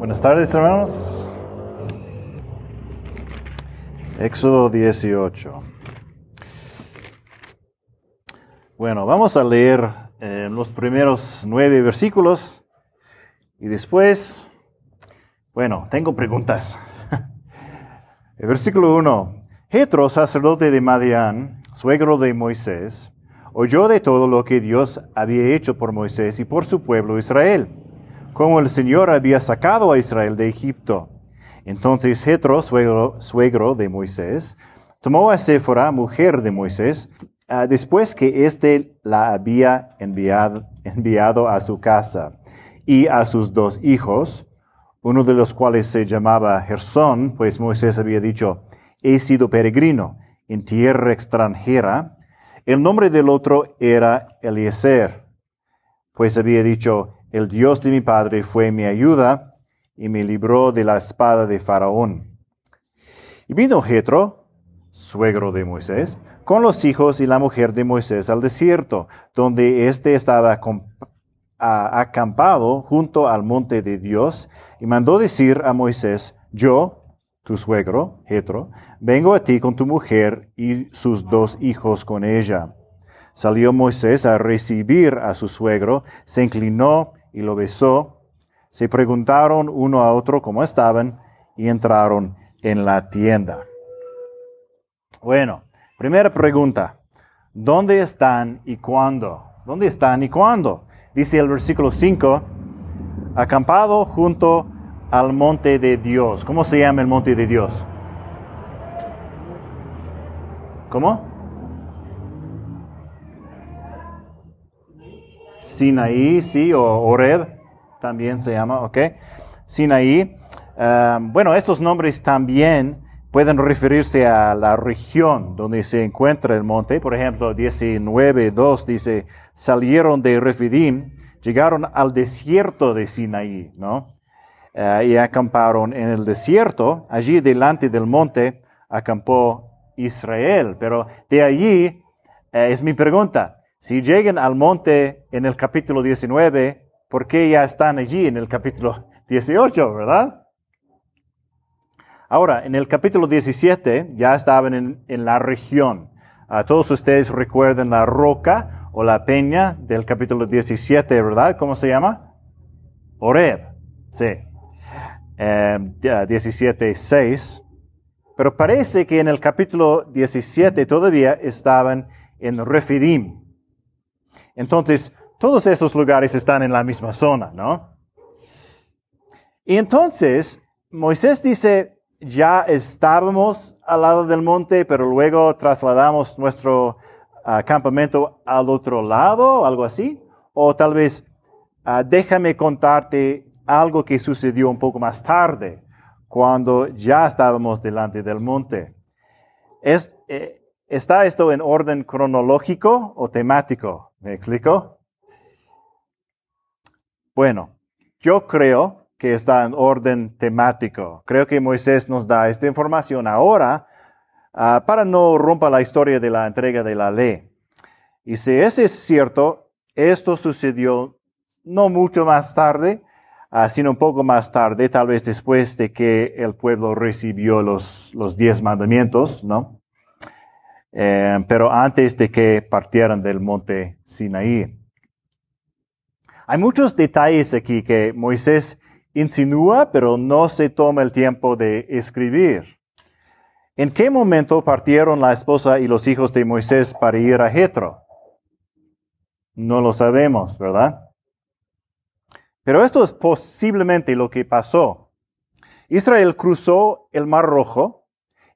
Buenas tardes, hermanos. Éxodo 18. Bueno, vamos a leer eh, los primeros nueve versículos y después, bueno, tengo preguntas. Versículo 1. Jetro, sacerdote de Madián, suegro de Moisés, oyó de todo lo que Dios había hecho por Moisés y por su pueblo Israel, como el Señor había sacado a Israel de Egipto. Entonces Jetro, suegro, de Moisés, tomó a Séfora, mujer de Moisés, ah, después que éste la había enviado, enviado a su casa, y a sus dos hijos, uno de los cuales se llamaba Gersón, pues Moisés había dicho, he sido peregrino en tierra extranjera. El nombre del otro era Eliezer, pues había dicho, el Dios de mi padre fue mi ayuda y me libró de la espada de Faraón. Y vino Jetro, suegro de Moisés, con los hijos y la mujer de Moisés al desierto, donde éste estaba acampado junto al monte de Dios, y mandó decir a Moisés, yo, tu suegro, Jetro, vengo a ti con tu mujer y sus dos hijos con ella. Salió Moisés a recibir a su suegro, se inclinó y lo besó. Se preguntaron uno a otro cómo estaban y entraron en la tienda. Bueno, primera pregunta. ¿Dónde están y cuándo? ¿Dónde están y cuándo? Dice el versículo 5, acampado junto al monte de Dios. ¿Cómo se llama el monte de Dios? ¿Cómo? Sinaí, sí, o Oreb también se llama, ¿ok? Sinaí. Um, bueno, estos nombres también pueden referirse a la región donde se encuentra el monte. Por ejemplo, 19.2 dice, salieron de Refidim, llegaron al desierto de Sinaí, ¿no? Uh, y acamparon en el desierto, allí delante del monte acampó Israel. Pero de allí uh, es mi pregunta, si llegan al monte en el capítulo 19, ¿por qué ya están allí en el capítulo 18, verdad? Ahora, en el capítulo 17 ya estaban en, la región. A todos ustedes recuerdan la roca o la peña del capítulo 17, ¿verdad? ¿Cómo se llama? Oreb. Sí. Eh, 17, 6. Pero parece que en el capítulo 17 todavía estaban en Refidim. Entonces, todos esos lugares están en la misma zona, ¿no? Y entonces, Moisés dice, ya estábamos al lado del monte, pero luego trasladamos nuestro ah, campamento al otro lado, algo así. O tal vez, ah, déjame contarte algo que sucedió un poco más tarde, cuando ya estábamos delante del monte. Eh, ¿Está esto en orden cronológico o temático? ¿Me explico? Bueno, yo creo que está en orden temático. Creo que Moisés nos da esta información ahora uh, para no romper la historia de la entrega de la ley. Y si eso es cierto, esto sucedió no mucho más tarde, uh, sino un poco más tarde, tal vez después de que el pueblo recibió los diez mandamientos, ¿no? Eh, pero antes de que partieran del monte Sinaí. Hay muchos detalles aquí que Moisés insinúa, pero no se toma el tiempo de escribir. ¿En qué momento partieron la esposa y los hijos de Moisés para ir a Jetro? No lo sabemos, ¿verdad? Pero esto es posiblemente lo que pasó. Israel cruzó el Mar Rojo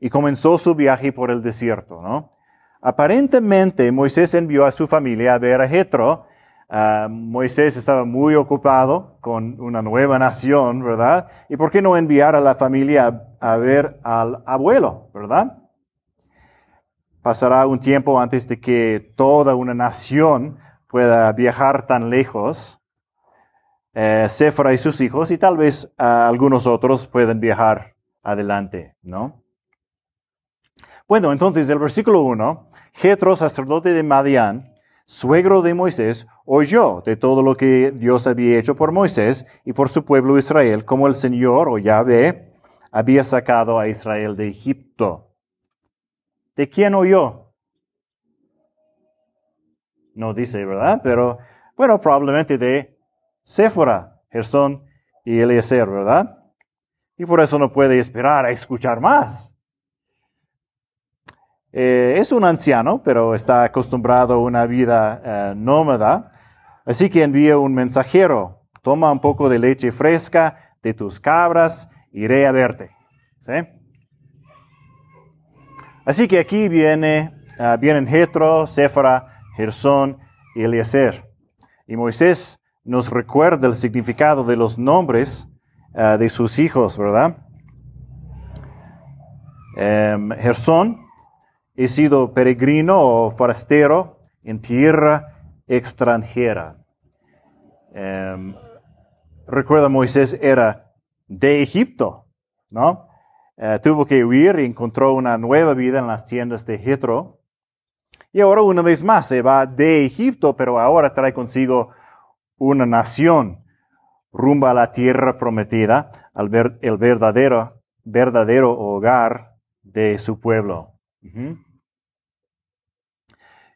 y comenzó su viaje por el desierto, ¿no? Aparentemente Moisés envió a su familia a ver a Jetro. Ah, Moisés estaba muy ocupado con una nueva nación, ¿verdad? ¿Y por qué no enviar a la familia a, ver al abuelo, ¿verdad? Pasará un tiempo antes de que toda una nación pueda viajar tan lejos. Eh, y sus hijos y tal vez ah, algunos otros pueden viajar adelante, ¿no? Bueno, entonces el versículo 1, Jetro, sacerdote de Madián, suegro de Moisés, oyó de todo lo que Dios había hecho por Moisés y por su pueblo Israel, como el Señor o Yahvé había sacado a Israel de Egipto. ¿De quién oyó? No dice, ¿verdad? Pero bueno, probablemente de Séfora, Gersón y Eliezer, ¿verdad? Y por eso no puede esperar a escuchar más. Eh, es un anciano, pero está acostumbrado a una vida eh, nómada, así que envía un mensajero. Toma un poco de leche fresca de tus cabras, iré a verte. Así que aquí viene, uh, vienen Jetro, Séfora, Gersón y Eliezer. Y Moisés nos recuerda el significado de los nombres de sus hijos, ¿verdad? Um, Gersón he sido peregrino o forastero en tierra extranjera. Em, recuerda, Moisés era de Egipto, ¿no? Eh, tuvo que huir y encontró una nueva vida en las tiendas de Jetro. Y ahora una vez más se va de Egipto, pero ahora trae consigo una nación rumbo a la tierra prometida, al ver, el verdadero, verdadero hogar de su pueblo.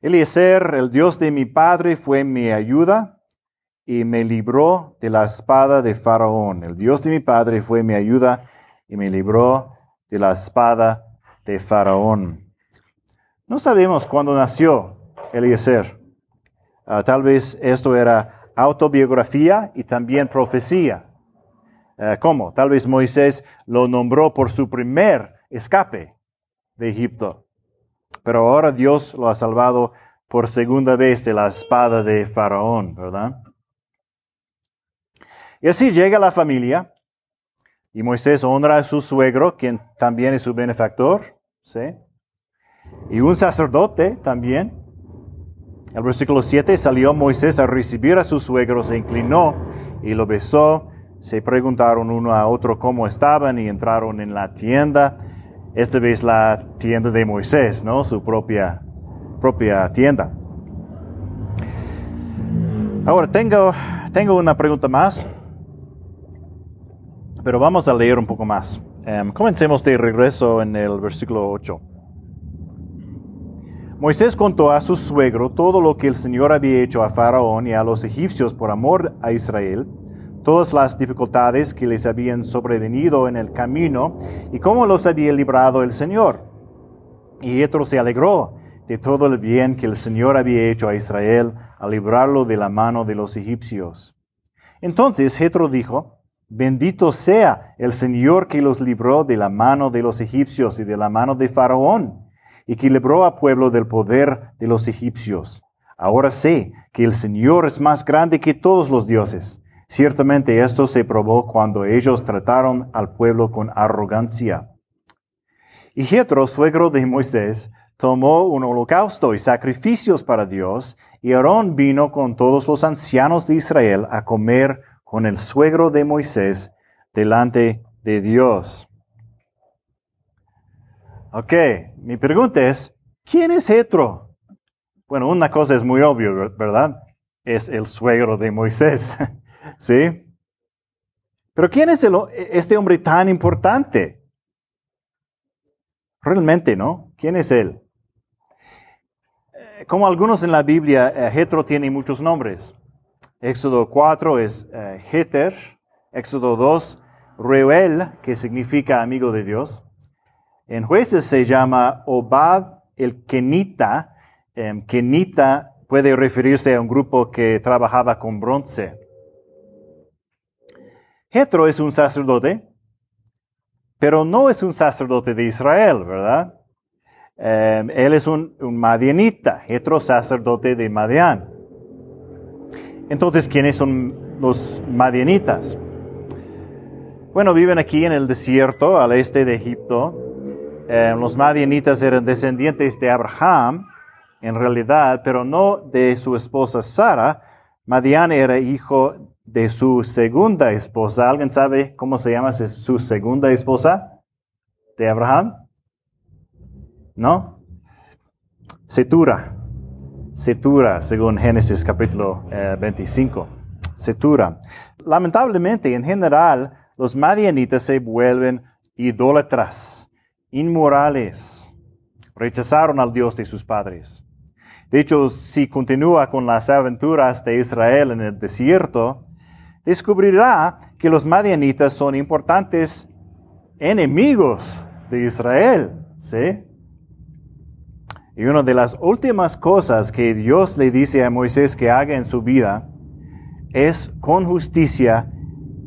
Eliezer, el Dios de mi padre, fue mi ayuda y me libró de la espada de Faraón. El Dios de mi padre fue mi ayuda y me libró de la espada de Faraón. No sabemos cuándo nació Eliezer. Ah, tal vez esto era autobiografía y también profecía. Ah, ¿Cómo? Tal vez Moisés lo nombró por su primer escape de Egipto. Pero ahora Dios lo ha salvado por segunda vez de la espada de Faraón, ¿verdad? Y así llega la familia y Moisés honra a su suegro, quien también es su benefactor, ¿sí? Y un sacerdote también. El versículo 7 salió Moisés a recibir a su suegro, se inclinó y lo besó. Se preguntaron uno a otro cómo estaban y entraron en la tienda esta vez la tienda de Moisés, ¿no? Su propia, propia tienda. Ahora, tengo, tengo una pregunta más, pero vamos a leer un poco más. Em, comencemos de regreso en el versículo 8. Moisés contó a su suegro todo lo que el Señor había hecho a Faraón y a los egipcios por amor a Israel todas las dificultades que les habían sobrevenido en el camino y cómo los había librado el Señor. Y Jetro se alegró de todo el bien que el Señor había hecho a Israel al librarlo de la mano de los egipcios. Entonces Jetro dijo, Bendito sea el Señor que los libró de la mano de los egipcios y de la mano de Faraón, y que libró a pueblo del poder de los egipcios. Ahora sé que el Señor es más grande que todos los dioses Ciertamente esto se probó cuando ellos trataron al pueblo con arrogancia. Y Jetro, suegro de Moisés, tomó un holocausto y sacrificios para Dios, y Aarón vino con todos los ancianos de Israel a comer con el suegro de Moisés delante de Dios. Ok, mi pregunta es, ¿quién es Jetro? Bueno, una cosa es muy obvia, ¿verdad? Es el suegro de Moisés. ¿Sí? Pero ¿quién es este hombre tan importante? Realmente, ¿no? ¿Quién es él? Eh, como algunos en la Biblia, eh, Jetro tiene muchos nombres. Éxodo 4 es uh, Éxodo 2, Reuel, que significa amigo de Dios. En jueces se llama Obad el Kenita. Em, Kenita puede referirse a un grupo que trabajaba con bronce. Jetro es un sacerdote, pero no es un sacerdote de Israel, ¿verdad? Em, él es un, madianita, Jetro sacerdote de Madian. Entonces, ¿quiénes son los madianitas? Bueno, viven aquí en el desierto, al este de Egipto. Em, los madianitas eran descendientes de Abraham, en realidad, pero no de su esposa Sara. Madian era hijo de su segunda esposa. ¿Alguien sabe cómo se llama su segunda esposa de Abraham? ¿No? Setura. Setura, según Génesis capítulo 25. Eh, Setura. Lamentablemente, en general, los madianitas se vuelven idólatras, inmorales, rechazaron al Dios de sus padres. De hecho, si continúa con las aventuras de Israel en el desierto, descubrirá que los madianitas son importantes enemigos de Israel. ¿sí? Y una de las últimas cosas que Dios le dice a Moisés que haga en su vida es con justicia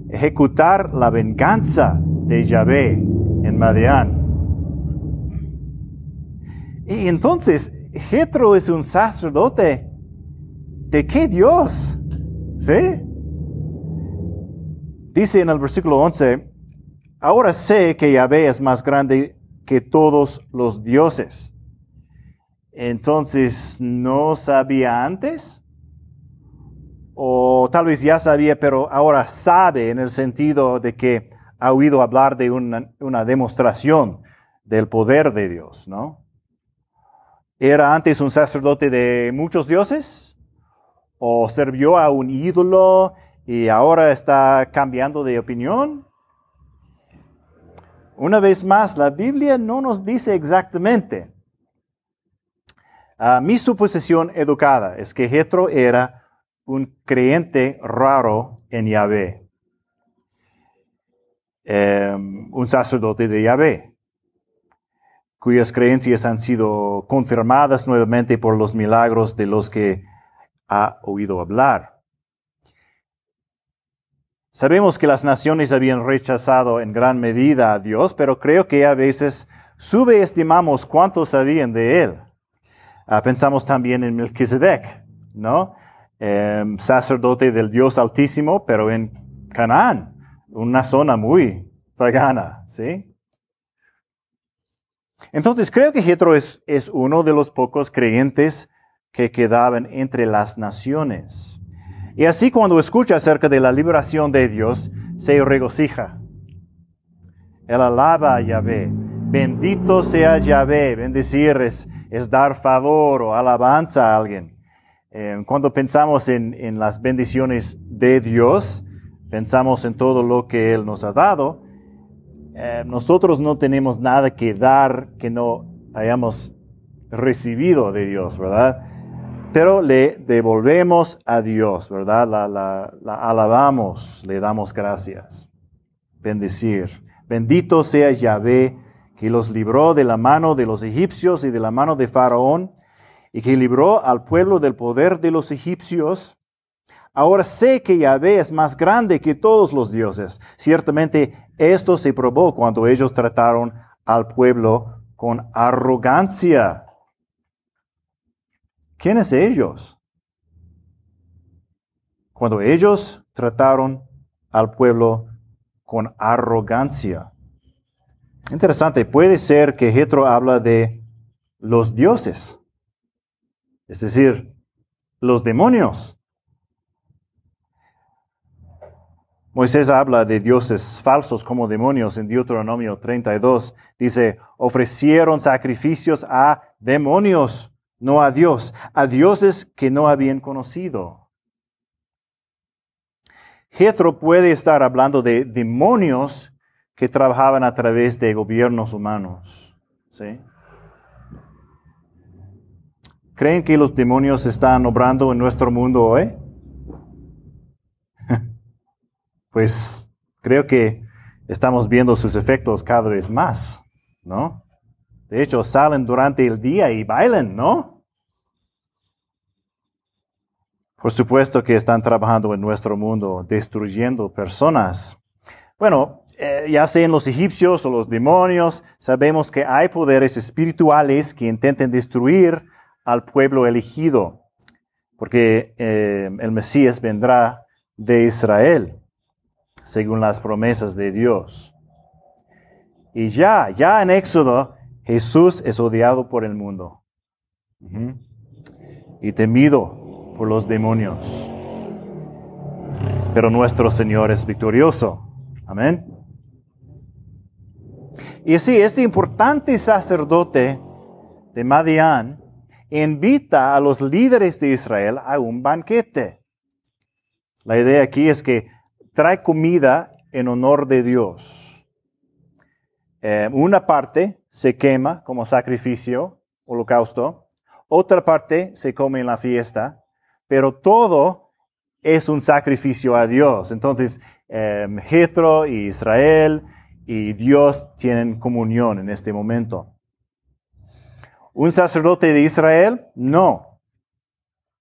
ejecutar la venganza de Yahvé en Madián. Y entonces, Jetro es un sacerdote. ¿De qué Dios? ¿Sí? Dice en el versículo 11, ahora sé que Yahvé es más grande que todos los dioses. Entonces, ¿no sabía antes? O tal vez ya sabía, pero ahora sabe en el sentido de que ha oído hablar de una, demostración del poder de Dios, ¿no? ¿Era antes un sacerdote de muchos dioses? ¿O sirvió a un ídolo y ahora está cambiando de opinión? Una vez más, la Biblia no nos dice exactamente. Ah, mi suposición educada es que Jetro era un creyente raro en Yahvé. Em, un sacerdote de Yahvé, cuyas creencias han sido confirmadas nuevamente por los milagros de los que ha oído hablar. Sabemos que las naciones habían rechazado en gran medida a Dios, pero creo que a veces subestimamos cuánto sabían de Él. Ah, pensamos también en Melquisedec, ¿no? Em, sacerdote del Dios Altísimo, pero en Canaán una zona muy pagana, ¿sí? Entonces creo que Jetro es, es uno de los pocos creyentes que quedaban entre las naciones. Y así cuando escucha acerca de la liberación de Dios, se regocija. Él alaba a Yahvé. Bendito sea Yahvé. Bendecir es, dar favor o alabanza a alguien. Eh, cuando pensamos en, en las bendiciones de Dios, pensamos en todo lo que Él nos ha dado, eh, nosotros no tenemos nada que dar que no hayamos recibido de Dios, ¿verdad? Pero le devolvemos a Dios, ¿verdad? La, la alabamos, le damos gracias. Bendecir. Bendito sea Yahvé, que los libró de la mano de los egipcios y de la mano de Faraón, y que libró al pueblo del poder de los egipcios Ahora sé que Yahvé es más grande que todos los dioses. Ciertamente esto se probó cuando ellos trataron al pueblo con arrogancia. ¿Quiénes ellos? Cuando ellos trataron al pueblo con arrogancia. Interesante, puede ser que Jetro habla de los dioses, es decir, los demonios. Moisés habla de dioses falsos como demonios en Deuteronomio 32. Dice, ofrecieron sacrificios a demonios, no a Dios, a dioses que no habían conocido. Jetro puede estar hablando de demonios que trabajaban a través de gobiernos humanos. ¿sí? ¿Creen que los demonios están obrando en nuestro mundo hoy? pues creo que estamos viendo sus efectos cada vez más, ¿no? De hecho, salen durante el día y bailan, ¿no? Por supuesto que están trabajando en nuestro mundo, destruyendo personas. Bueno, eh, ya sean los egipcios o los demonios, sabemos que hay poderes espirituales que intenten destruir al pueblo elegido, porque eh, el Mesías vendrá de Israel según las promesas de Dios. Y ya, ya en Éxodo, Jesús es odiado por el mundo y temido por los demonios. Pero nuestro Señor es victorioso. Amén. Y así, este importante sacerdote de Madián invita a los líderes de Israel a un banquete. La idea aquí es que trae comida en honor de Dios. Eh, una parte se quema como sacrificio, holocausto, otra parte se come en la fiesta, pero todo es un sacrificio a Dios. Entonces, eh, y Israel y Dios tienen comunión en este momento. ¿Un sacerdote de Israel? No,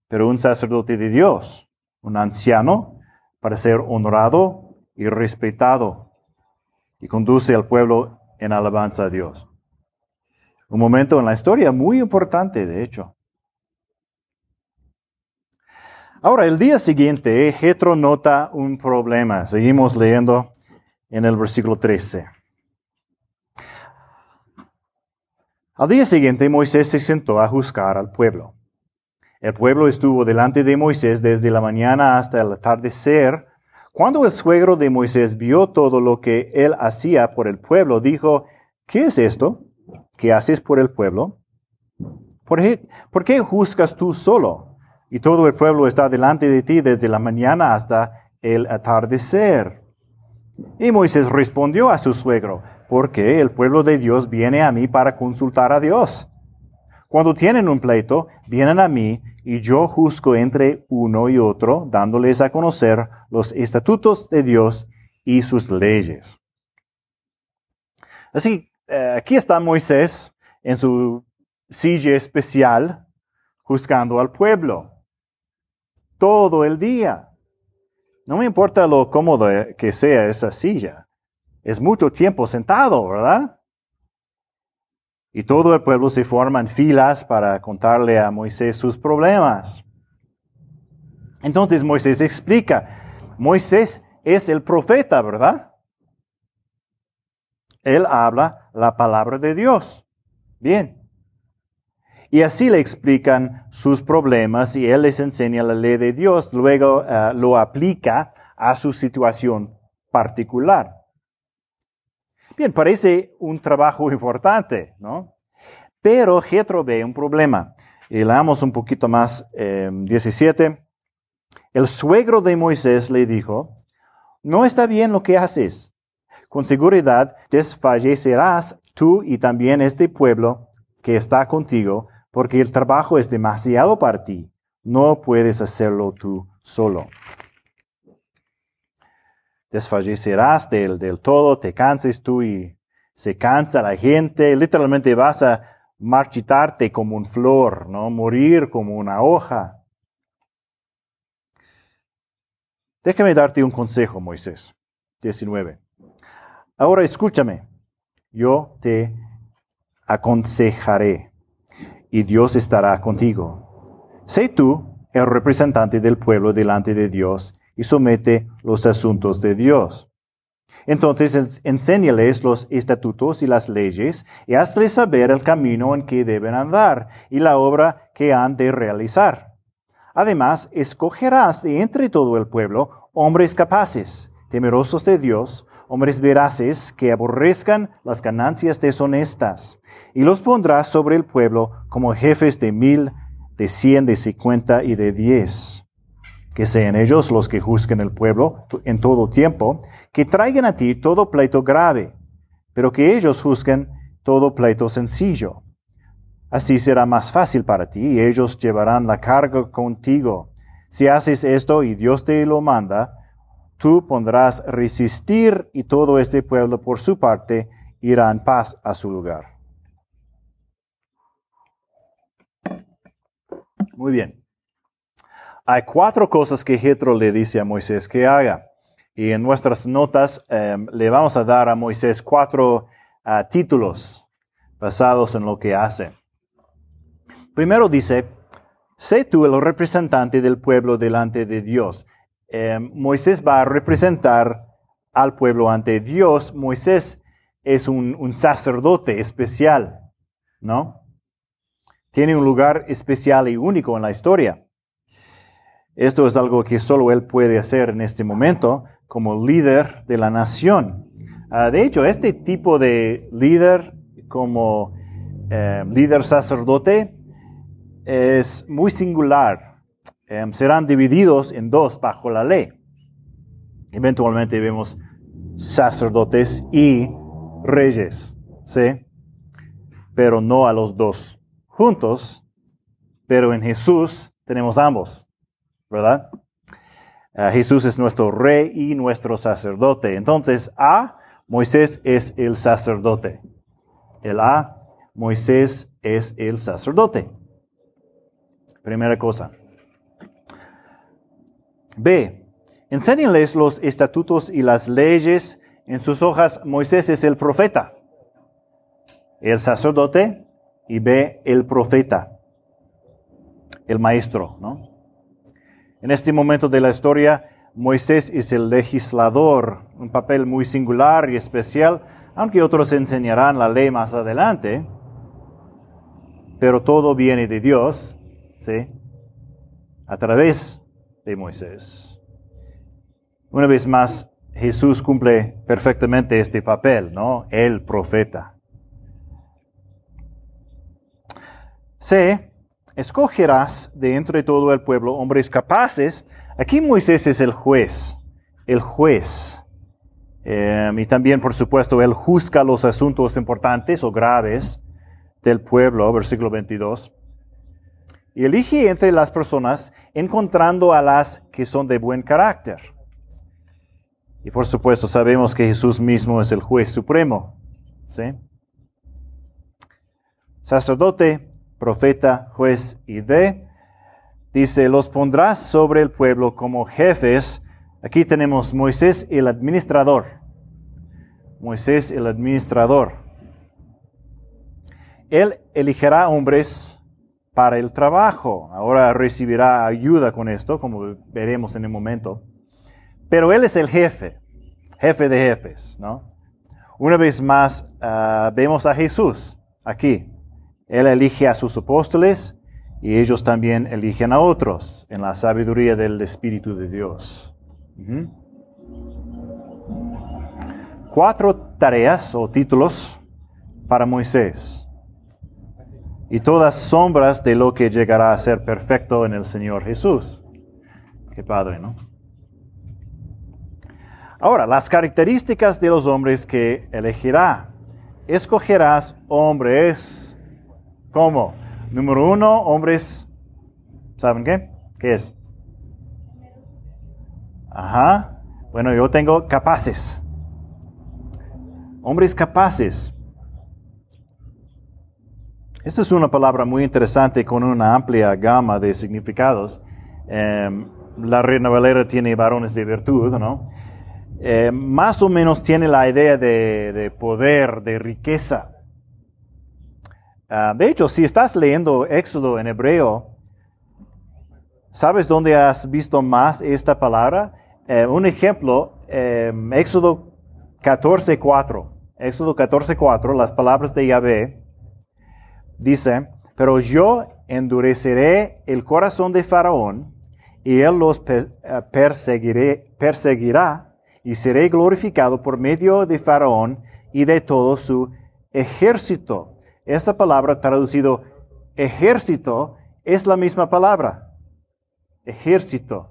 pero un sacerdote de Dios, un anciano, para ser honrado y respetado y conduce al pueblo en alabanza a Dios. Un momento en la historia muy importante, de hecho. Ahora, el día siguiente, Jetro nota un problema. Seguimos leyendo en el versículo 13. Al día siguiente Moisés se sentó a juzgar al pueblo. El pueblo estuvo delante de Moisés desde la mañana hasta el atardecer. Cuando el suegro de Moisés vio todo lo que él hacía por el pueblo, dijo, ¿qué es esto que haces por el pueblo? ¿Por qué, ¿Por qué juzgas tú solo? Y todo el pueblo está delante de ti desde la mañana hasta el atardecer. Y Moisés respondió a su suegro, porque el pueblo de Dios viene a mí para consultar a Dios. Cuando tienen un pleito, vienen a mí y yo juzgo entre uno y otro, dándoles a conocer los estatutos de Dios y sus leyes. Así, eh, aquí está Moisés en su silla especial, juzgando al pueblo. Todo el día. No me importa lo cómodo que sea esa silla. Es mucho tiempo sentado, ¿verdad? Y todo el pueblo se forma en filas para contarle a Moisés sus problemas. Entonces Moisés explica, Moisés es el profeta, ¿verdad? Él habla la palabra de Dios. Bien. Y así le explican sus problemas y él les enseña la ley de Dios, luego eh, lo aplica a su situación particular. Bien, parece un trabajo importante, ¿no? Pero Jetro ve un problema. Y leamos un poquito más, 17. Em, el suegro de Moisés le dijo, no está bien lo que haces. Con seguridad desfallecerás tú y también este pueblo que está contigo porque el trabajo es demasiado para ti. No puedes hacerlo tú solo. Desfallecerás del, del todo, te canses tú y se cansa la gente. Literalmente vas a marchitarte como un flor, ¿no? Morir como una hoja. Déjame darte un consejo, Moisés. 19. Ahora escúchame. Yo te aconsejaré y Dios estará contigo. Sé tú el representante del pueblo delante de Dios y somete los asuntos de Dios. Entonces enséñales los estatutos y las leyes y hazles saber el camino en que deben andar y la obra que han de realizar. Además, escogerás de entre todo el pueblo hombres capaces, temerosos de Dios, hombres veraces que aborrezcan las ganancias deshonestas y los pondrás sobre el pueblo como jefes de mil, de cien, de cincuenta y de diez. Que sean ellos los que juzguen el pueblo en todo tiempo, que traigan a ti todo pleito grave, pero que ellos juzguen todo pleito sencillo. Así será más fácil para ti y ellos llevarán la carga contigo. Si haces esto y Dios te lo manda, tú pondrás resistir y todo este pueblo por su parte irá en paz a su lugar. Muy bien. Hay cuatro cosas que Jetro le dice a Moisés que haga. Y en nuestras notas em, le vamos a dar a Moisés cuatro ah, títulos basados en lo que hace. Primero dice, sé tú el representante del pueblo delante de Dios. Em, Moisés va a representar al pueblo ante Dios. Moisés es un, un sacerdote especial, ¿no? tiene un lugar especial y único en la historia. Esto es algo que solo él puede hacer en este momento como líder de la nación. Ah, de hecho, este tipo de líder como eh, líder sacerdote es muy singular. Em, serán divididos en dos bajo la ley. Eventualmente vemos sacerdotes y reyes, ¿sí? Pero no a los dos juntos, pero en Jesús tenemos ambos, ¿verdad? Ah, Jesús es nuestro rey y nuestro sacerdote. Entonces, A, Moisés es el sacerdote. El A, Moisés es el sacerdote. Primera cosa. B, enséñenles los estatutos y las leyes. En sus hojas, Moisés es el profeta, el sacerdote y B, el profeta, el maestro, ¿no? En este momento de la historia, Moisés es el legislador, un papel muy singular y especial, aunque otros enseñarán la ley más adelante, pero todo viene de Dios, ¿sí? A través Moisés. Una vez más, Jesús cumple perfectamente este papel, ¿no? El profeta. C escogerás de entre todo el pueblo hombres capaces. Aquí Moisés es el juez, el juez. Em, y también, por supuesto, él juzga los asuntos importantes o graves del pueblo, versículo 22. Y elige entre las personas encontrando a las que son de buen carácter. Y por supuesto sabemos que Jesús mismo es el juez supremo. Sacerdote, profeta, juez y de. Dice, los pondrás sobre el pueblo como jefes. Aquí tenemos Moisés el administrador. Moisés el administrador. Él elegirá hombres para el trabajo. Ahora recibirá ayuda con esto, como veremos en el momento. Pero él es el jefe, jefe de jefes, ¿no? Una vez más, ah, vemos a Jesús aquí. Él elige a sus apóstoles y ellos también eligen a otros en la sabiduría del Espíritu de Dios. Cuatro tareas o títulos para Moisés. Y todas sombras de lo que llegará a ser perfecto en el Señor Jesús. Qué padre, ¿no? Ahora, las características de los hombres que elegirá. Escogerás hombres ¿Cómo? Número uno, hombres, ¿saben qué? ¿Qué es? Ajá. Bueno, yo tengo capaces. Hombres capaces. Esta es una palabra muy interesante con una amplia gama de significados. Em, la Reina Valera tiene varones de virtud, ¿no? Em, más o menos tiene la idea de, de poder, de riqueza. Ah, de hecho, si estás leyendo Éxodo en hebreo, ¿sabes dónde has visto más esta palabra? Eh, un ejemplo, eh, Éxodo 14.4. Éxodo 14.4, las palabras de Yahvé, dice, pero yo endureceré el corazón de Faraón y él los eh, perseguirá y seré glorificado por medio de Faraón y de todo su ejército. Esa palabra traducido ejército es la misma palabra. Ejército.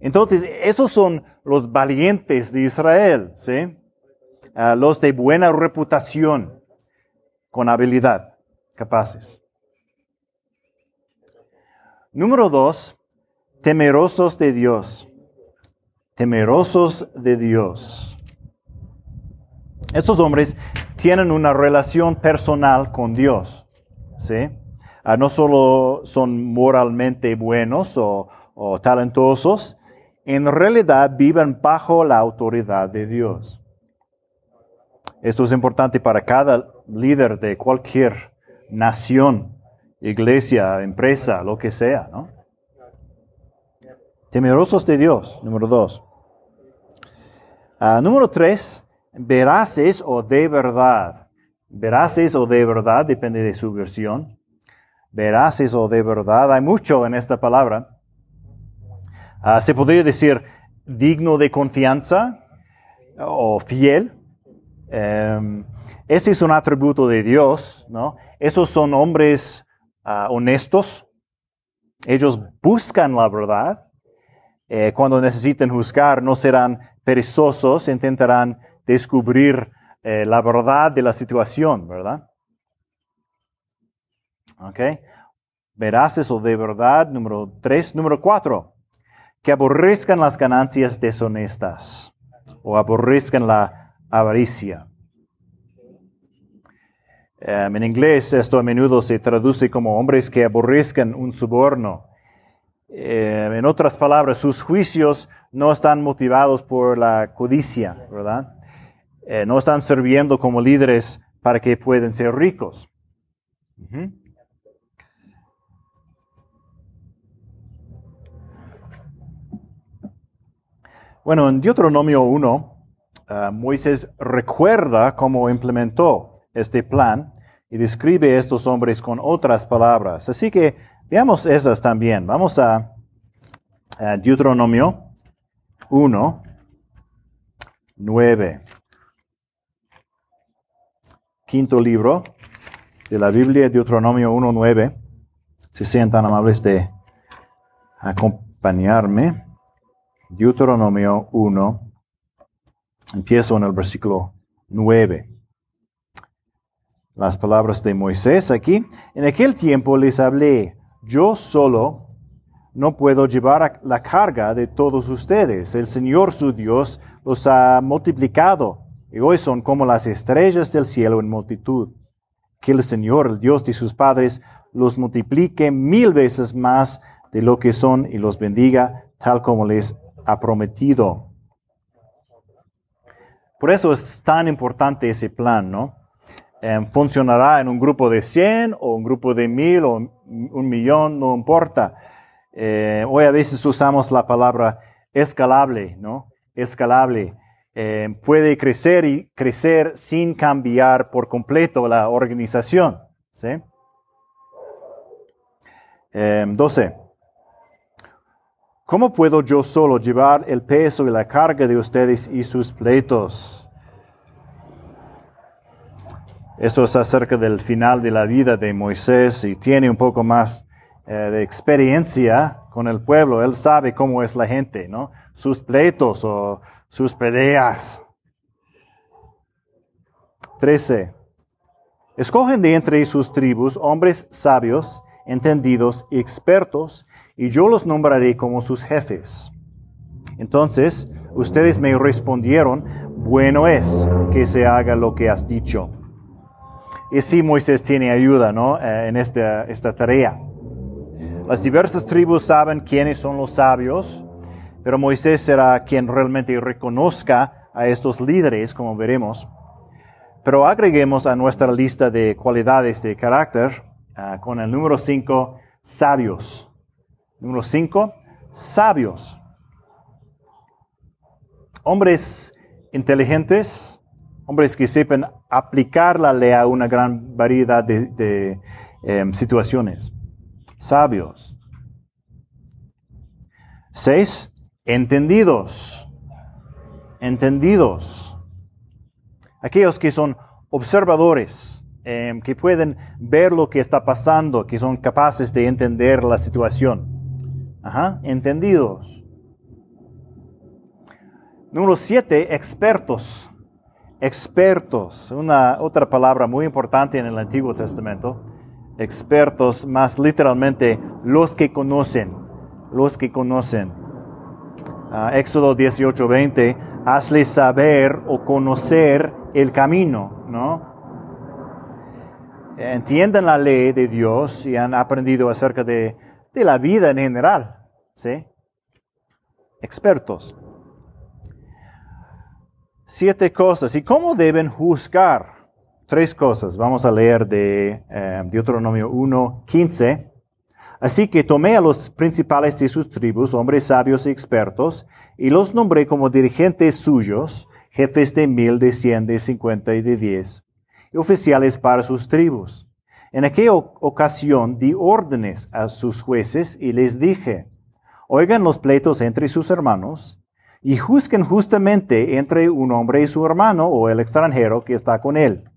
Entonces, esos son los valientes de Israel, ¿sí? Ah, los de buena reputación, con habilidad, capaces. Número dos, temerosos de Dios. Temerosos de Dios. Estos hombres tienen una relación personal con Dios. ¿sí? Ah, no solo son moralmente buenos o, talentosos, en realidad viven bajo la autoridad de Dios. Esto es importante para cada líder de cualquier nación, iglesia, empresa, lo que sea, ¿no? Temerosos de Dios, número dos. Ah, número tres, veraces o de verdad. Veraces o de verdad, depende de su versión. Veraces o de verdad, hay mucho en esta palabra. Ah, se podría decir digno de confianza o fiel. Um, ese es un atributo de Dios, ¿no? Esos son hombres ah, honestos. Ellos buscan la verdad. Eh, cuando necesiten juzgar, no serán perezosos, intentarán descubrir eh, la verdad de la situación, ¿verdad? ¿Ok? Veraces o de verdad, número tres. Número cuatro, que aborrezcan las ganancias deshonestas o aborrezcan la avaricia. Em, en inglés esto a menudo se traduce como hombres que aborrezcan un soborno. Em, en otras palabras, sus juicios no están motivados por la codicia, ¿verdad? Eh, no están sirviendo como líderes para que puedan ser ricos. Bueno, en Deuteronomio 1, ah, Moisés recuerda cómo implementó este plan y describe a estos hombres con otras palabras. Así que veamos esas también. Vamos a, Deuteronomio 1, 9. Quinto libro de la Biblia, Deuteronomio 1, 9. Si sean tan amables de acompañarme. Deuteronomio 1. Empiezo en el versículo 9 las palabras de Moisés aquí. En aquel tiempo les hablé, yo solo no puedo llevar la carga de todos ustedes. El Señor su Dios los ha multiplicado y hoy son como las estrellas del cielo en multitud. Que el Señor, el Dios de sus padres, los multiplique mil veces más de lo que son y los bendiga tal como les ha prometido. Por eso es tan importante ese plan, ¿no? Em, funcionará en un grupo de 100 o un grupo de 1000 o un millón, no importa. Eh, hoy a veces usamos la palabra escalable, ¿no? Escalable. Em, puede crecer y crecer sin cambiar por completo la organización. ¿sí? 12. Em, ¿Cómo puedo yo solo llevar el peso y la carga de ustedes y sus pleitos? Esto es acerca del final de la vida de Moisés y tiene un poco más eh, de experiencia con el pueblo. Él sabe cómo es la gente, ¿no? Sus pleitos o sus peleas. 13. Escogen de entre sus tribus hombres sabios, entendidos y expertos, y yo los nombraré como sus jefes. Entonces ustedes me respondieron, bueno es que se haga lo que has dicho. Y sí, Moisés tiene ayuda ¿no? Eh, en esta, esta tarea. Las diversas tribus saben quiénes son los sabios, pero Moisés será quien realmente reconozca a estos líderes, como veremos. Pero agreguemos a nuestra lista de cualidades de carácter ah, con el número 5, sabios. Número 5, sabios. Hombres inteligentes, hombres que sepan aplicar la ley a una gran variedad de, em, situaciones. Sabios. Seis, entendidos. Entendidos. Aquellos que son observadores, em, que pueden ver lo que está pasando, que son capaces de entender la situación. Ajá, entendidos. Número siete, expertos expertos, una otra palabra muy importante en el Antiguo Testamento, expertos, más literalmente los que conocen, los que conocen. Ah, Éxodo 18, 20, hazle saber o conocer el camino, ¿no? Entienden la ley de Dios y han aprendido acerca de, de la vida en general, ¿sí? Expertos siete cosas. ¿Y cómo deben juzgar? Tres cosas. Vamos a leer de eh, Deuteronomio 1, 15. Así que tomé a los principales de sus tribus, hombres sabios y expertos, y los nombré como dirigentes suyos, jefes de mil, de cien, de cincuenta y de diez, y oficiales para sus tribus. En aquella ocasión di órdenes a sus jueces y les dije, oigan los pleitos entre sus hermanos, y juzguen justamente entre un hombre y su hermano o el extranjero que está con él.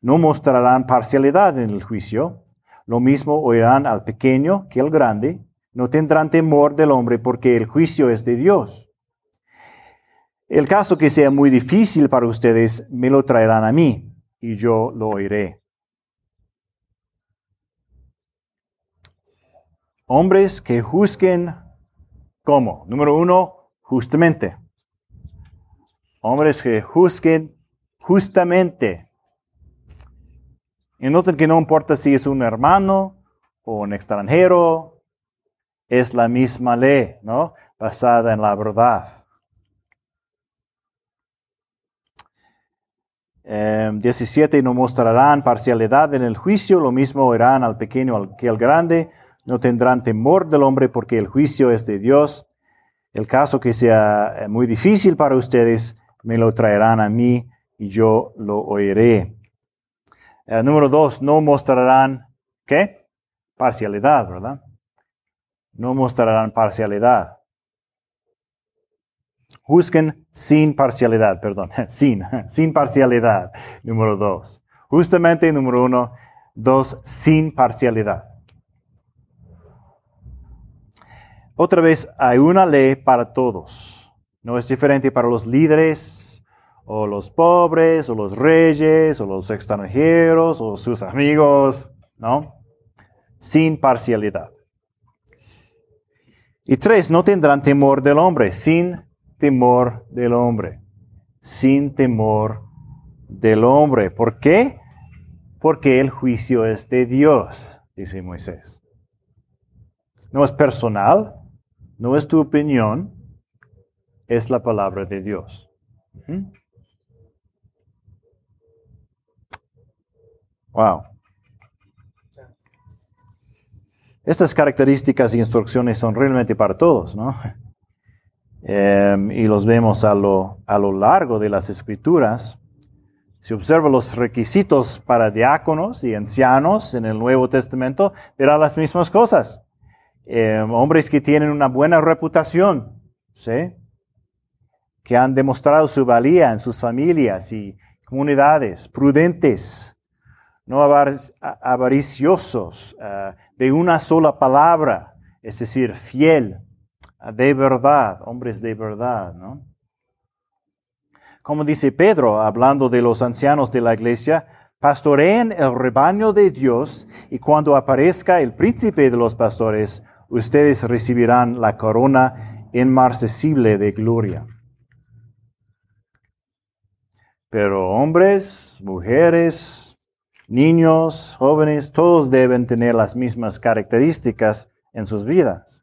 No mostrarán parcialidad en el juicio. lo mismo oirán al pequeño que al grande, no tendrán temor del hombre porque el juicio es de Dios. El caso que sea muy difícil para ustedes, me lo traerán a mí y yo lo oiré. Hombres que juzguen, ¿cómo? Número uno, justamente. Hombres que juzguen justamente. Y noten que no importa si es un hermano o un extranjero, es la misma ley, ¿no? Basada en la verdad. 17. Em, no mostrarán parcialidad en el juicio, lo mismo oirán al pequeño que al grande. No tendrán temor del hombre porque el juicio es de Dios. El caso que sea eh, muy difícil para ustedes, me lo traerán a mí y yo lo oiré. Eh, número dos, no mostrarán, ¿qué? Parcialidad, ¿verdad? No mostrarán parcialidad. Juzguen sin parcialidad, perdón, sin, sin parcialidad. Número dos. Justamente número uno, dos, sin parcialidad. Otra vez, hay una ley para todos. No es diferente para los líderes, o los pobres, o los reyes, o los extranjeros, o sus amigos, ¿no? Sin parcialidad. Y tres, no tendrán temor del hombre, sin temor del hombre, sin temor del hombre. ¿Por qué? Porque el juicio es de Dios, dice Moisés. No es personal, no es tu opinión, es la palabra de Dios. Wow. Estas características e instrucciones son realmente para todos, ¿no? Em, y los vemos a lo, a lo largo de las escrituras. Si observa los requisitos para diáconos y ancianos en el Nuevo Testamento, verá las mismas cosas. Em, hombres que tienen una buena reputación, ¿sí? que han demostrado su valía en sus familias y comunidades, prudentes, no avariciosos, eh, de una sola palabra, es decir, fiel, de verdad, hombres de verdad, ¿no? Como dice Pedro, hablando de los ancianos de la iglesia, pastoreen el rebaño de Dios y cuando aparezca el príncipe de los pastores, ustedes recibirán la corona inmarcesible de gloria. Pero hombres, mujeres, niños, jóvenes, todos deben tener las mismas características en sus vidas.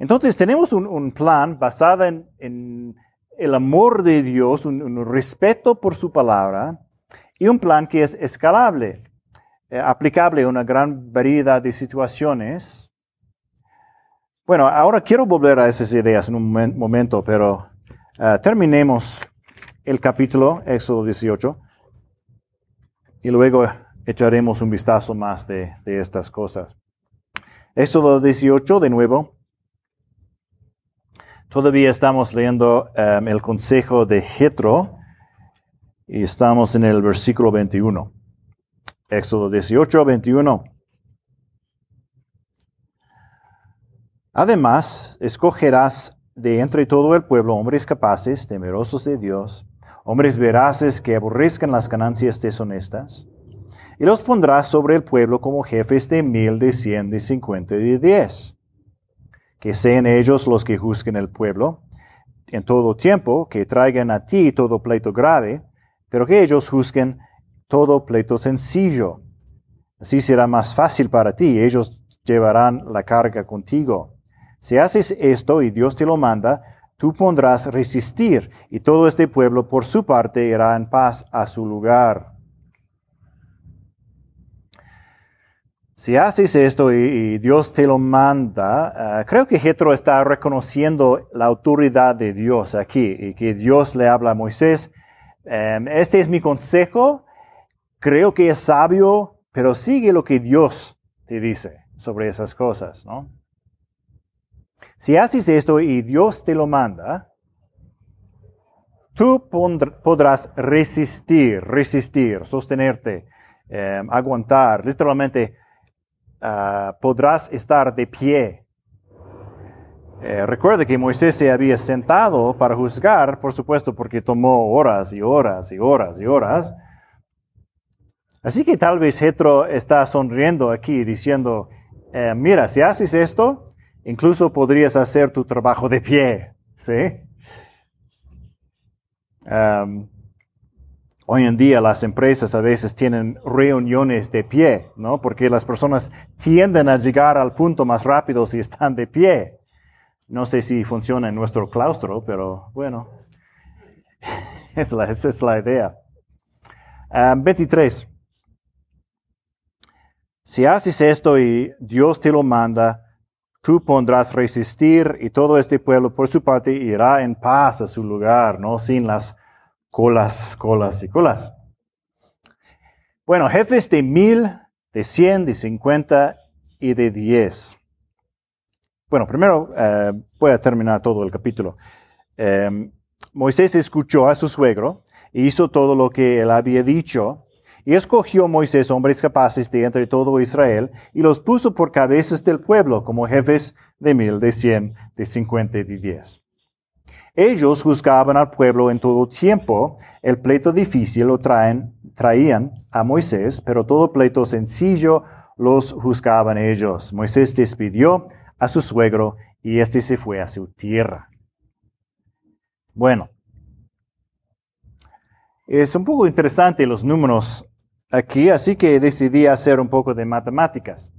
Entonces tenemos un, plan basado en, el amor de Dios, un, respeto por su palabra y un plan que es escalable, aplicable a una gran variedad de situaciones. Bueno, ahora quiero volver a esas ideas en un momento, pero eh, terminemos el capítulo, Éxodo 18 y luego echaremos un vistazo más de, estas cosas. Éxodo 18, de nuevo. Todavía estamos leyendo um, el consejo de Jetro y estamos en el versículo 21. Éxodo 18, 21. Además, escogerás de entre todo el pueblo hombres capaces, temerosos de Dios, hombres veraces que aborrezcan las ganancias deshonestas, y los pondrás sobre el pueblo como jefes de mil, de cien, de cincuenta y de diez. Que sean ellos los que juzguen el pueblo en todo tiempo, que traigan a ti todo pleito grave, pero que ellos juzguen todo pleito sencillo. Así será más fácil para ti, ellos llevarán la carga contigo. Si haces esto y Dios te lo manda, tú pondrás resistir, y todo este pueblo por su parte irá en paz a su lugar. Si haces esto y, Dios te lo manda, ah, creo que Jetro está reconociendo la autoridad de Dios aquí y que Dios le habla a Moisés. Em, este es mi consejo, creo que es sabio, pero sigue lo que Dios te dice sobre esas cosas, ¿no? Si haces esto y Dios te lo manda, tú podrás resistir, resistir, sostenerte eh, aguantar, literalmente ah, podrás estar de pie. Eh, recuerde que Moisés se había sentado para juzgar, por supuesto, porque tomó horas y horas y horas y horas. Así que tal vez Jetro está sonriendo aquí diciendo, eh, mira, si haces esto, incluso podrías hacer tu trabajo de pie, ¿sí? hoy en día las empresas a veces tienen reuniones de pie, ¿no? Porque las personas tienden a llegar al punto más rápido si están de pie. No sé si funciona en nuestro claustro, pero bueno, esa es la, idea. 23. Si haces esto y Dios te lo manda, tú pondrás resistir y todo este pueblo por su parte irá en paz a su lugar, no sin las colas, colas y colas. Bueno, jefes de mil, de cien, de cincuenta y de diez. Bueno, primero eh, voy a terminar todo el capítulo. Em, Moisés escuchó a su suegro e hizo todo lo que él había dicho y escogió Moisés hombres capaces de entre todo Israel y los puso por cabezas del pueblo como jefes de mil, de cien, de cincuenta y de diez. Ellos juzgaban al pueblo en todo tiempo. El pleito difícil lo traen, traían a Moisés, pero todo pleito sencillo los juzgaban ellos. Moisés despidió a su suegro y éste se fue a su tierra. Bueno, es un poco interesante los números aquí, así que decidí hacer un poco de matemáticas.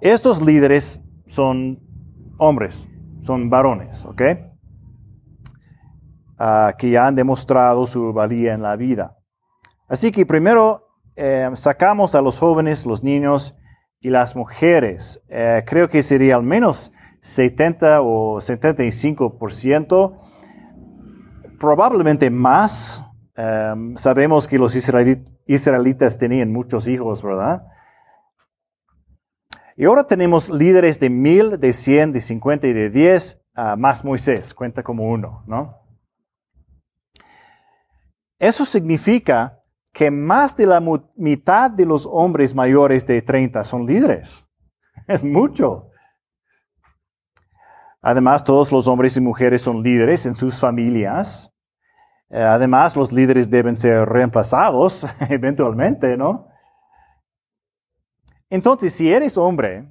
Estos líderes son hombres, son varones, ¿ok? Que ya han demostrado su valía en la vida. Así que primero eh, sacamos a los jóvenes, los niños y las mujeres. Eh, creo que sería al menos 70 o 75%, probablemente más Em, sabemos que los israelitas tenían muchos hijos, ¿verdad? Y ahora tenemos líderes de mil, de cien, de cincuenta y de diez, más Moisés, cuenta como uno, ¿no? Eso significa que más de la mitad de los hombres mayores de 30 son líderes. Es mucho. Además, todos los hombres y mujeres son líderes en sus familias. Eh, además, los líderes deben ser reemplazados eventualmente, ¿no? Entonces, si eres hombre,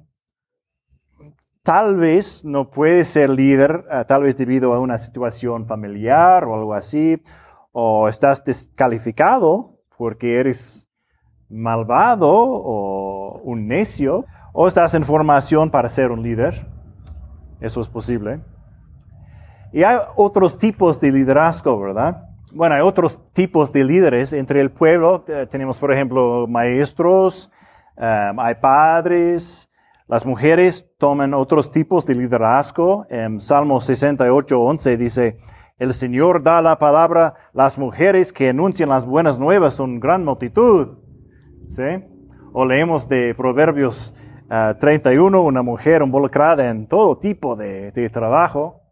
tal vez no puedes ser líder, eh, tal vez debido a una situación familiar o algo así, o estás descalificado porque eres malvado o un necio, o estás en formación para ser un líder. Eso es posible. Y hay otros tipos de liderazgo, ¿verdad? bueno, hay otros tipos de líderes entre el pueblo. Eh, tenemos, por ejemplo, maestros, eh, hay padres. Las mujeres toman otros tipos de liderazgo. En Salmo 68, 11 dice, el Señor da la palabra, las mujeres que anuncian las buenas nuevas son gran multitud. ¿Sí? O leemos de Proverbios 31, eh, una mujer involucrada en todo tipo de, de trabajo.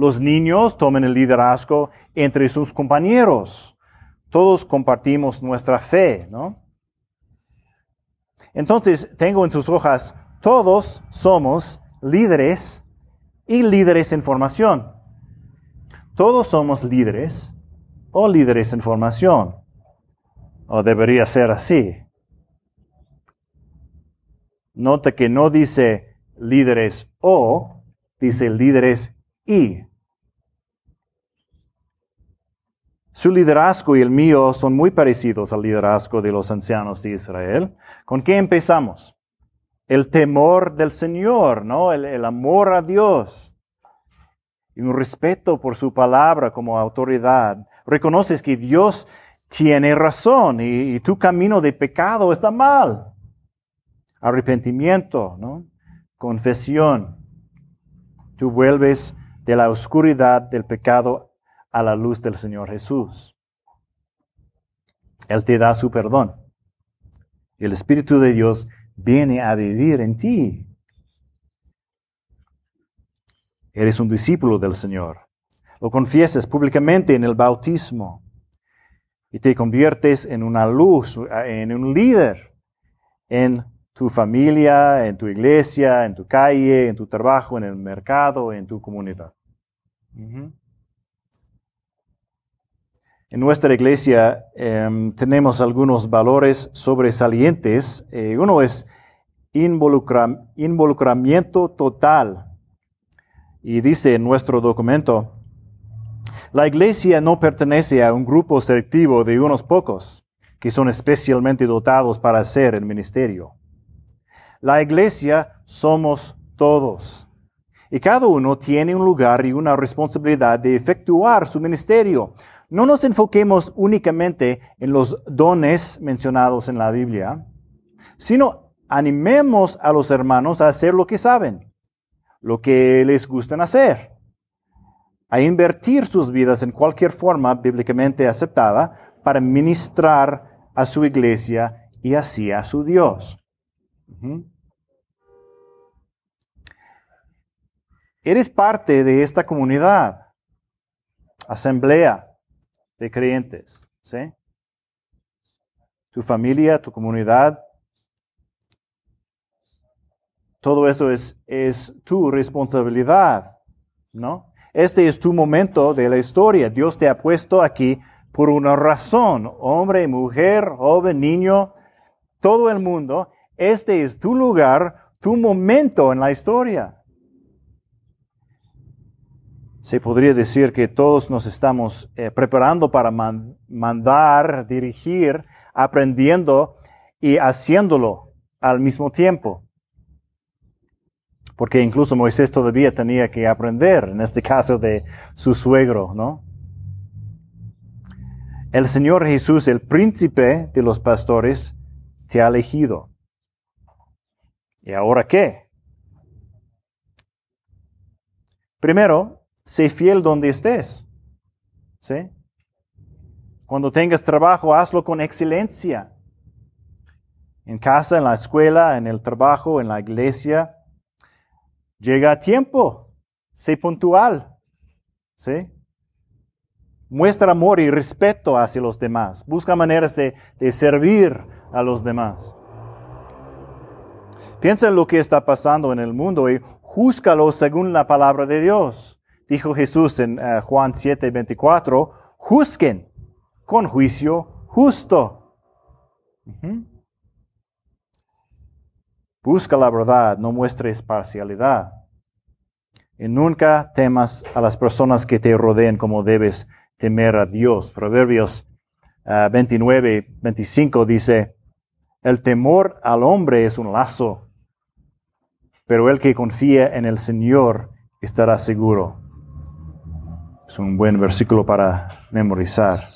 Los niños tomen el liderazgo entre sus compañeros. Todos compartimos nuestra fe, ¿no? Entonces, tengo en sus hojas, todos somos líderes y líderes en formación. Todos somos líderes o líderes en formación. O debería ser así. Nota que no dice líderes o, dice líderes y. Su liderazgo y el mío son muy parecidos al liderazgo de los ancianos de Israel. ¿Con qué empezamos? El temor del Señor, ¿no? El, amor a Dios. Y un respeto por su palabra como autoridad. Reconoces que Dios tiene razón y, y tu camino de pecado está mal. Arrepentimiento, ¿no? Confesión. Tú vuelves de la oscuridad del pecado a la luz del Señor Jesús. Él te da su perdón. El Espíritu de Dios viene a vivir en ti. Eres un discípulo del Señor. Lo confiesas públicamente en el bautismo. y te conviertes en una luz, en un líder en tu familia, en tu iglesia, en tu calle, en tu trabajo, en el mercado, en tu comunidad. En nuestra iglesia em, tenemos algunos valores sobresalientes. Eh, uno es involucramiento total. Y dice en nuestro documento, la iglesia no pertenece a un grupo selectivo de unos pocos que son especialmente dotados para hacer el ministerio. La iglesia somos todos. Y cada uno tiene un lugar y una responsabilidad de efectuar su ministerio. No nos enfoquemos únicamente en los dones mencionados en la Biblia, sino animemos a los hermanos a hacer lo que saben, lo que les gustan hacer, a invertir sus vidas en cualquier forma bíblicamente aceptada para ministrar a su iglesia y así a su Dios. Eres parte de esta comunidad, asamblea de creyentes, ¿sí? Tu familia, tu comunidad, todo eso es, es tu responsabilidad, ¿no? Este es tu momento de la historia. Dios te ha puesto aquí por una razón. Hombre, mujer, joven, niño, todo el mundo. Este es tu lugar, tu momento en la historia. Se podría decir que todos nos estamos eh, preparando para mandar, dirigir, aprendiendo y haciéndolo al mismo tiempo porque incluso Moisés todavía tenía que aprender, en este caso de su suegro, ¿no? El Señor Jesús, el príncipe de los pastores, te ha elegido. ¿Y ahora qué? Primero, sé fiel donde estés. ¿Sí? Cuando tengas trabajo, hazlo con excelencia. En casa, en la escuela, en el trabajo, en la iglesia Llega a tiempo, sé puntual, ¿sí? Muestra amor y respeto hacia los demás. Busca maneras de, servir a los demás. Piensa en lo que está pasando en el mundo y júzcalo según la palabra de Dios. Dijo Jesús en eh, Juan 7, 24, juzguen con juicio justo. Busca la verdad, no muestres parcialidad. Y nunca temas a las personas que te rodeen como debes temer a Dios. Proverbios 29, ah, 25 dice, el temor al hombre es un lazo, pero el que confía en el Señor estará seguro. Es un buen versículo para memorizar.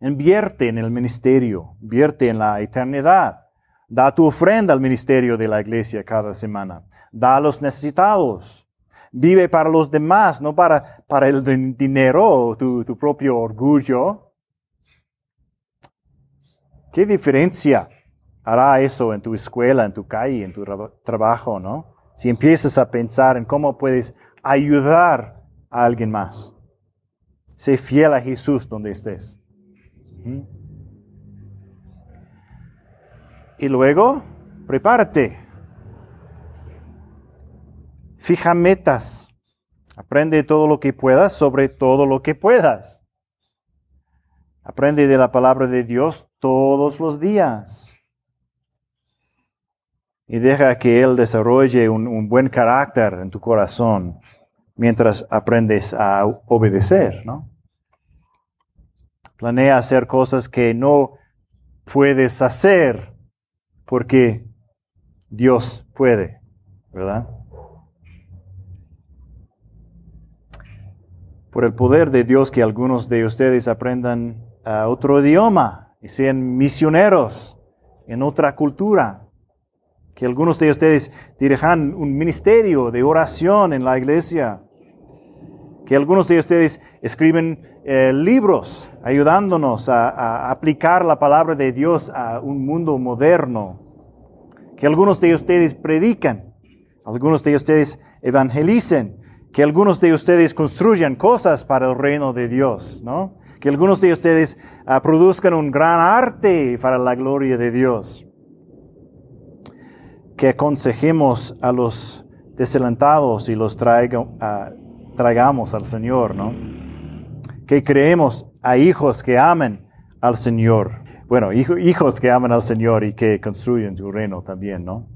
Invierte en el ministerio, invierte en la eternidad. Da tu ofrenda al ministerio de la iglesia cada semana. Da a los necesitados. Vive para los demás, no para, para el dinero, tu, tu propio orgullo. ¿Qué diferencia hará eso en tu escuela, en tu calle, en tu trabajo, no? Si empiezas a pensar en cómo puedes ayudar a alguien más. Sé fiel a Jesús donde estés. Y luego, prepárate. Fija metas. Aprende todo lo que puedas sobre todo lo que puedas. Aprende de la palabra de Dios todos los días. Y deja que Él desarrolle un, buen carácter en tu corazón mientras aprendes a obedecer, ¿no? Planea hacer cosas que no puedes hacer porque Dios puede, ¿verdad? Por el poder de Dios que algunos de ustedes aprendan otro idioma y sean misioneros en otra cultura. Que algunos de ustedes dirijan un ministerio de oración en la iglesia. Que algunos de ustedes escriben eh, libros ayudándonos a, aplicar la palabra de Dios a un mundo moderno. Que algunos de ustedes predican, algunos de ustedes evangelicen, que algunos de ustedes construyan cosas para el reino de Dios, ¿no? que algunos de ustedes ah, produzcan un gran arte para la gloria de Dios. Que aconsejemos a los desalentados y los ah, traigamos al Señor, ¿no? Que creemos a hijos que amen al Señor. Bueno, hijos que aman al Señor y que construyen su reino también, ¿no?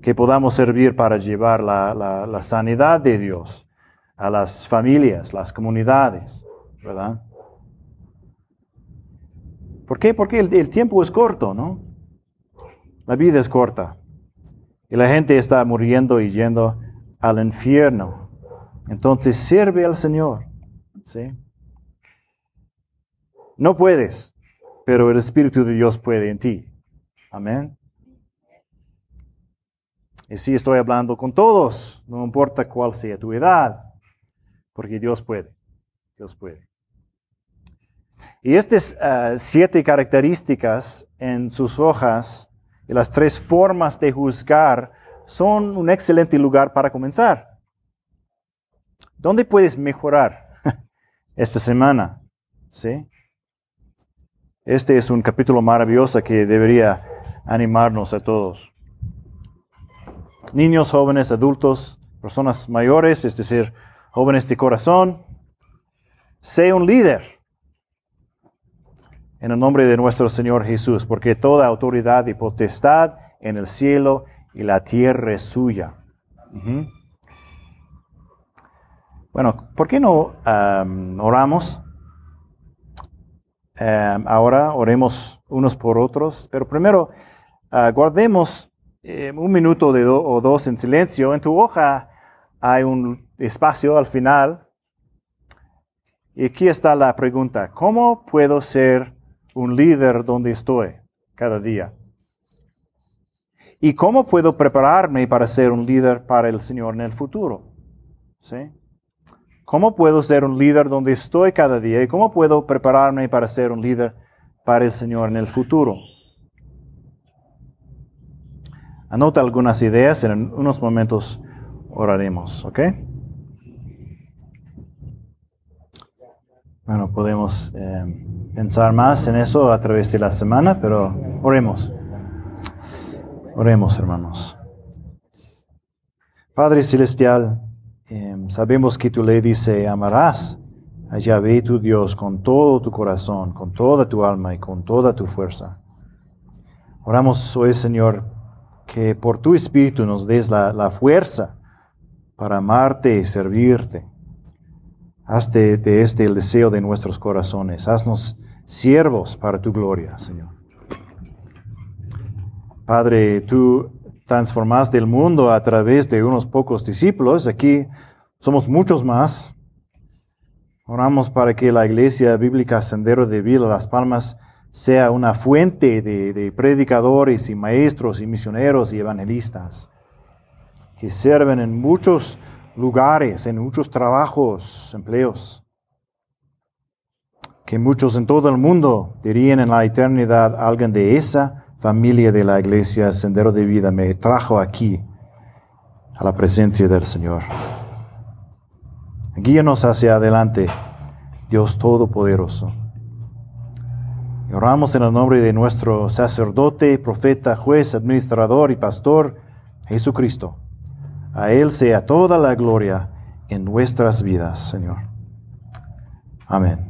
Que podamos servir para llevar la sanidad de Dios a las familias, las comunidades, ¿verdad? ¿Por qué? Porque el, tiempo es corto, ¿no? La vida es corta. Y la gente está muriendo y yendo al infierno. Entonces sirve al Señor. ¿sí? No puedes, pero el Espíritu de Dios puede en ti. Amén. Y sí estoy hablando con todos, no importa cuál sea tu edad, porque Dios puede. Dios puede. Y estas ah, siete características en sus hojas y las tres formas de juzgar son un excelente lugar para comenzar. ¿Dónde puedes mejorar esta semana? ¿Sí? Este es un capítulo maravilloso que debería animarnos a todos. Niños, jóvenes, adultos, personas mayores, es decir, jóvenes de corazón, sé un líder en el nombre de nuestro Señor Jesús, porque toda autoridad y potestad en el cielo y la tierra es suya. Bueno, ¿por qué no oramos? ahora oremos unos por otros, pero primero ah, guardemos eh, un minuto o dos en silencio. En tu hoja hay un espacio al final. Y aquí está la pregunta, ¿cómo puedo ser un líder donde estoy cada día? ¿Y cómo puedo prepararme para ser un líder para el Señor en el futuro? ¿Sí? ¿Cómo puedo ser un líder donde estoy cada día? ¿Y cómo puedo prepararme para ser un líder para el Señor en el futuro? Anota algunas ideas, en unos momentos oraremos, ¿ok? Bueno, podemos eh, pensar más en eso a través de la semana, pero oremos. Oremos, hermanos. Padre Celestial, em, sabemos que tu ley dice, amarás a Yahvé tu Dios con todo tu corazón, con toda tu alma y con toda tu fuerza. Oramos hoy, Señor, que por tu Espíritu nos des la, la fuerza para amarte y servirte. Hazte de este el deseo de nuestros corazones. Haznos siervos para tu gloria, Señor. Padre, tú transformaste el mundo a través de unos pocos discípulos. Aquí somos muchos más. Oramos para que la iglesia bíblica Sendero de Vila Las Palmas sea una fuente de, de predicadores y maestros y misioneros y evangelistas que sirven en muchos lugares, en muchos trabajos, empleos que muchos en todo el mundo dirían en la eternidad, alguien de esa familia de la iglesia Sendero de Vida me trajo aquí a la presencia del Señor. Guíanos hacia adelante, Dios Todopoderoso. Oramos en el nombre de nuestro sacerdote, profeta, juez, administrador y pastor, Jesucristo. A Él sea toda la gloria en nuestras vidas, Señor. Amén.